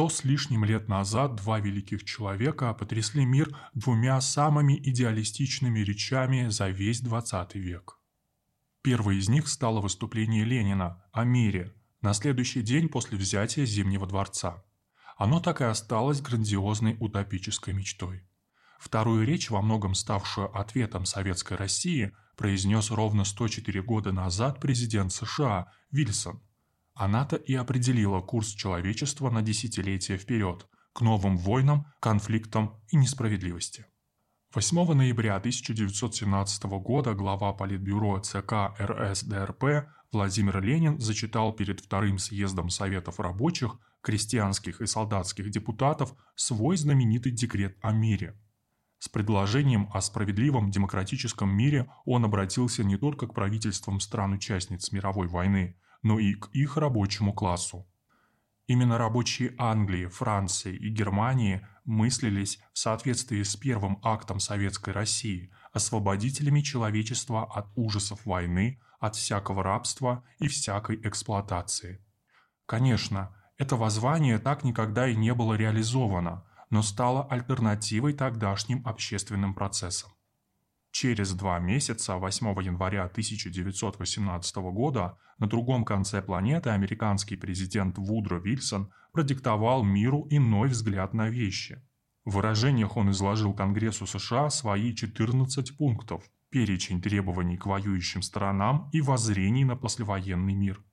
Сто с лишним лет назад два великих человека потрясли мир двумя самыми идеалистичными речами за весь XX век. Первой из них стало выступление Ленина о мире на следующий день после взятия Зимнего дворца. Оно так и осталось грандиозной утопической мечтой. Вторую речь, во многом ставшую ответом Советской России, произнес ровно 104 года назад президент США Вильсон – она-то и определила курс человечества на десятилетия вперед, к новым войнам, конфликтам и несправедливости. 8 ноября 1917 года глава Политбюро ЦК РСДРП Владимир Ленин зачитал перед Вторым съездом Советов рабочих, крестьянских и солдатских депутатов свой знаменитый декрет о мире. С предложением о справедливом демократическом мире он обратился не только к правительствам стран-участниц мировой войны – но и к их рабочему классу. Именно рабочие Англии, Франции и Германии мыслились в соответствии с первым актом Советской России освободителями человечества от ужасов войны, от всякого рабства и всякой эксплуатации. Конечно, это воззвание так никогда и не было реализовано, но стало альтернативой тогдашним общественным процессам. Через два месяца, 8 января 1918 года, на другом конце планеты американский президент Вудро Вильсон продиктовал миру иной взгляд на вещи. В выражениях он изложил Конгрессу США свои 14 пунктов, перечень требований к воюющим сторонам и воззрений на послевоенный мир.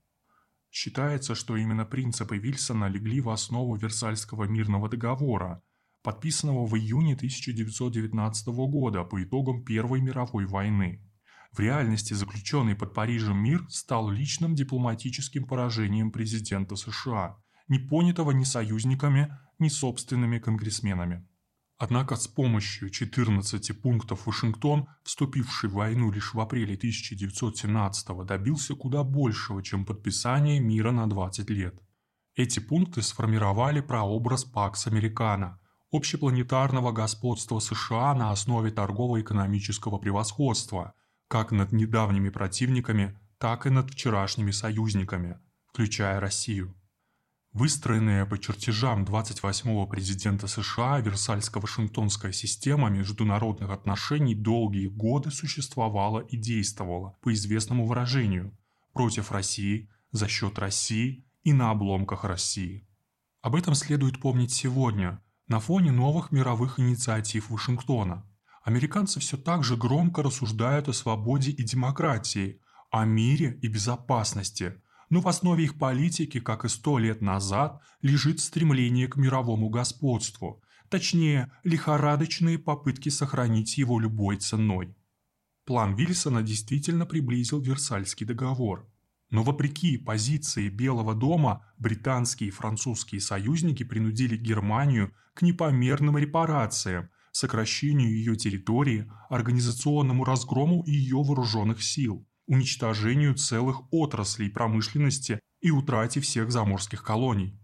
Считается, что именно принципы Вильсона легли в основу Версальского мирного договора, подписанного в июне 1919 года по итогам Первой мировой войны. В реальности заключенный под Парижем мир стал личным дипломатическим поражением президента США, не понятого ни союзниками, ни собственными конгрессменами. Однако с помощью 14 пунктов Вашингтон, вступивший в войну лишь в апреле 1917 добился куда большего, чем подписание мира на 20 лет. Эти пункты сформировали прообраз Пакс Американо – общепланетарного господства США на основе торгово-экономического превосходства, как над недавними противниками, так и над вчерашними союзниками, включая Россию. Выстроенная по чертежам 28-го президента США Версальско-Вашингтонская система международных отношений долгие годы существовала и действовала, по известному выражению, против России, за счет России и на обломках России. Об этом следует помнить сегодня – на фоне новых мировых инициатив Вашингтона. Американцы все так же громко рассуждают о свободе и демократии, о мире и безопасности, но в основе их политики, как и сто лет назад, лежит стремление к мировому господству, точнее, лихорадочные попытки сохранить его любой ценой. План Вильсона действительно приблизил Версальский договор – но вопреки позиции Белого дома, британские и французские союзники принудили Германию к непомерным репарациям, сокращению ее территории, организационному разгрому ее вооруженных сил, уничтожению целых отраслей промышленности и утрате всех заморских колоний.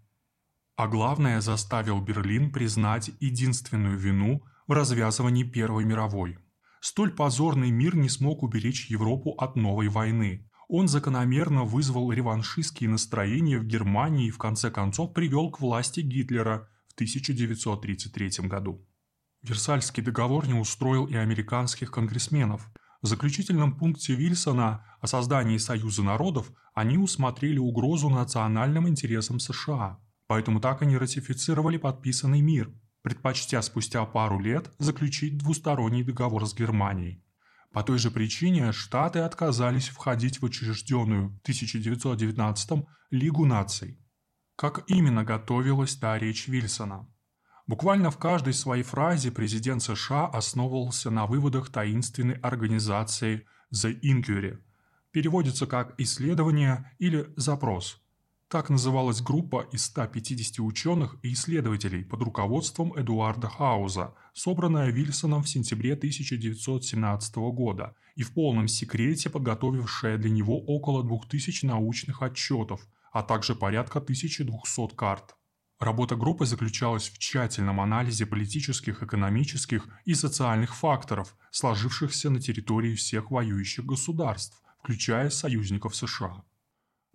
А главное, заставил Берлин признать единственную вину в развязывании Первой мировой. Столь позорный мир не смог уберечь Европу от новой войны, он закономерно вызвал реваншистские настроения в Германии и в конце концов привел к власти Гитлера в 1933 году. Версальский договор не устроил и американских конгрессменов. В заключительном пункте Вильсона о создании Союза народов они усмотрели угрозу национальным интересам США, поэтому так и не ратифицировали подписанный мир, предпочтя спустя пару лет заключить двусторонний договор с Германией. По той же причине Штаты отказались входить в учрежденную в 1919 Лигу наций. Как именно готовилась та речь Вильсона? Буквально в каждой своей фразе президент США основывался на выводах таинственной организации The Inquiry. Переводится как «исследование» или «запрос», так называлась группа из 150 ученых и исследователей под руководством Эдуарда Хауза, собранная Вильсоном в сентябре 1917 года и в полном секрете подготовившая для него около 2000 научных отчетов, а также порядка 1200 карт. Работа группы заключалась в тщательном анализе политических, экономических и социальных факторов, сложившихся на территории всех воюющих государств, включая союзников США.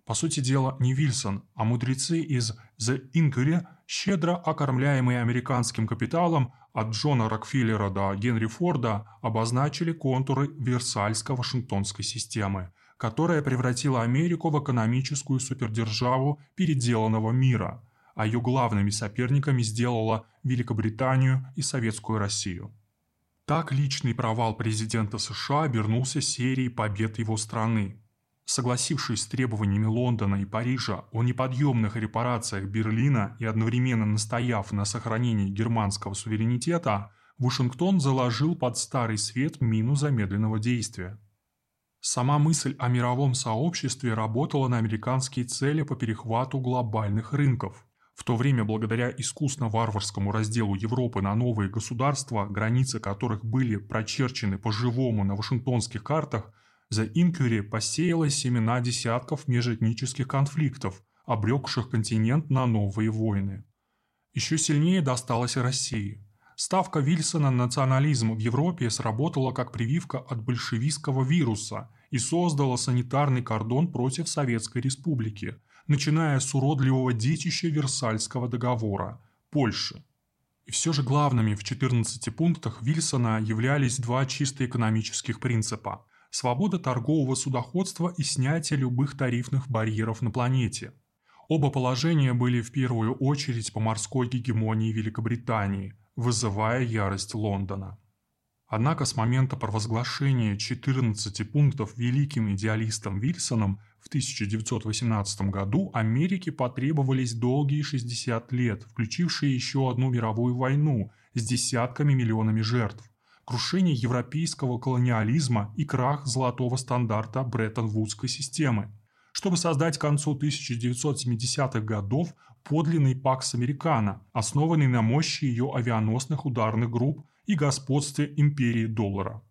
По сути дела, не Вильсон, а мудрецы из The Inquiry, щедро окормляемые американским капиталом от Джона Рокфеллера до Генри Форда, обозначили контуры Версальско-Вашингтонской системы, которая превратила Америку в экономическую супердержаву переделанного мира, а ее главными соперниками сделала Великобританию и Советскую Россию. Так личный провал президента США обернулся серией побед его страны, Согласившись с требованиями Лондона и Парижа о неподъемных репарациях Берлина и одновременно настояв на сохранении германского суверенитета, Вашингтон заложил под старый свет мину замедленного действия. Сама мысль о мировом сообществе работала на американские цели по перехвату глобальных рынков. В то время, благодаря искусно-варварскому разделу Европы на новые государства, границы которых были прочерчены по-живому на вашингтонских картах, за Инкюри посеялась семена десятков межэтнических конфликтов, обрекших континент на новые войны. Еще сильнее досталось России. Ставка Вильсона на национализм в Европе сработала как прививка от большевистского вируса и создала санитарный кордон против Советской Республики, начиная с уродливого детища Версальского договора – Польши. И все же главными в 14 пунктах Вильсона являлись два чисто экономических принципа – свобода торгового судоходства и снятие любых тарифных барьеров на планете. Оба положения были в первую очередь по морской гегемонии Великобритании, вызывая ярость Лондона. Однако с момента провозглашения 14 пунктов великим идеалистом Вильсоном в 1918 году Америке потребовались долгие 60 лет, включившие еще одну мировую войну с десятками миллионами жертв крушение европейского колониализма и крах золотого стандарта Бреттон-Вудской системы, чтобы создать к концу 1970-х годов подлинный Пакс Американо, основанный на мощи ее авианосных ударных групп и господстве империи доллара.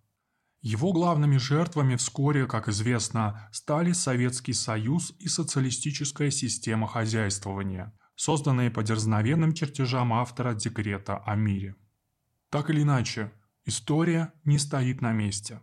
Его главными жертвами вскоре, как известно, стали Советский Союз и социалистическая система хозяйствования, созданные по дерзновенным чертежам автора декрета о мире. Так или иначе, История не стоит на месте.